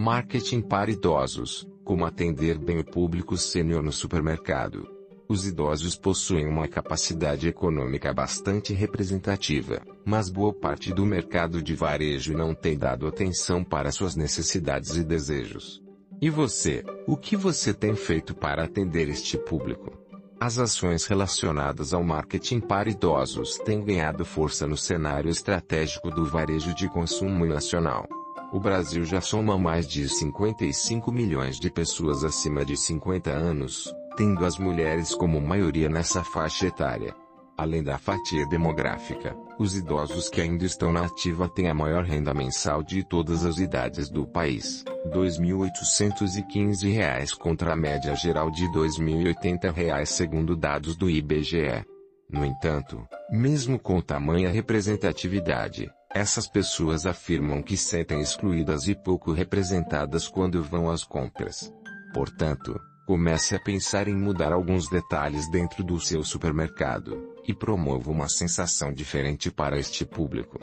Marketing para idosos: Como atender bem o público sênior no supermercado. Os idosos possuem uma capacidade econômica bastante representativa, mas boa parte do mercado de varejo não tem dado atenção para suas necessidades e desejos. E você, o que você tem feito para atender este público? As ações relacionadas ao marketing para idosos têm ganhado força no cenário estratégico do varejo de consumo nacional. O Brasil já soma mais de 55 milhões de pessoas acima de 50 anos, tendo as mulheres como maioria nessa faixa etária. Além da fatia demográfica, os idosos que ainda estão na ativa têm a maior renda mensal de todas as idades do país, R$ 2.815 contra a média geral de R$ 2.080 segundo dados do IBGE. No entanto, mesmo com tamanha representatividade, essas pessoas afirmam que sentem excluídas e pouco representadas quando vão às compras. Portanto, Comece a pensar em mudar alguns detalhes dentro do seu supermercado, e promova uma sensação diferente para este público.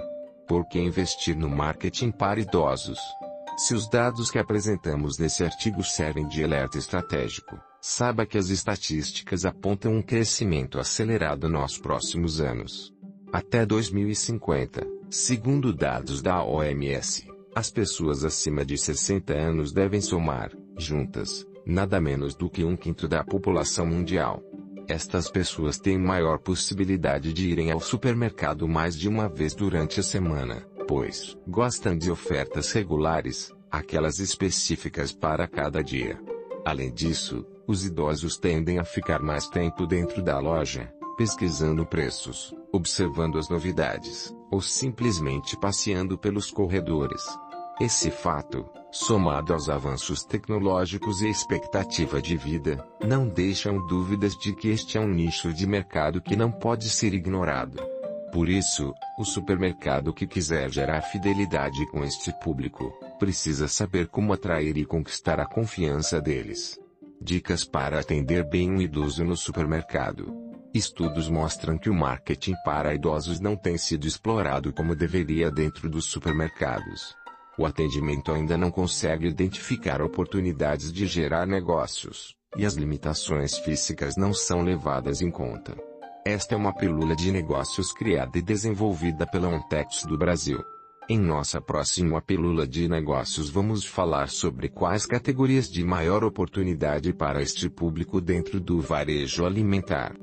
Por que investir no marketing para idosos? Se os dados que apresentamos nesse artigo servem de alerta estratégico, saiba que as estatísticas apontam um crescimento acelerado nos próximos anos. Até 2050, segundo dados da OMS, as pessoas acima de 60 anos devem somar, juntas, nada menos do que um quinto da população mundial. Estas pessoas têm maior possibilidade de irem ao supermercado mais de uma vez durante a semana, pois gostam de ofertas regulares, aquelas específicas para cada dia. Além disso, os idosos tendem a ficar mais tempo dentro da loja, pesquisando preços, observando as novidades, ou simplesmente passeando pelos corredores. Esse fato, somado aos avanços tecnológicos e expectativa de vida, não deixam dúvidas de que este é um nicho de mercado que não pode ser ignorado. Por isso, o supermercado que quiser gerar fidelidade com este público, precisa saber como atrair e conquistar a confiança deles. Dicas para atender bem um idoso no supermercado. Estudos mostram que o marketing para idosos não tem sido explorado como deveria dentro dos supermercados. O atendimento ainda não consegue identificar oportunidades de gerar negócios, e as limitações físicas não são levadas em conta. Esta é uma pílula de negócios criada e desenvolvida pela Ontex do Brasil. Em nossa próxima pílula de negócios vamos falar sobre quais categorias de maior oportunidade para este público dentro do varejo alimentar.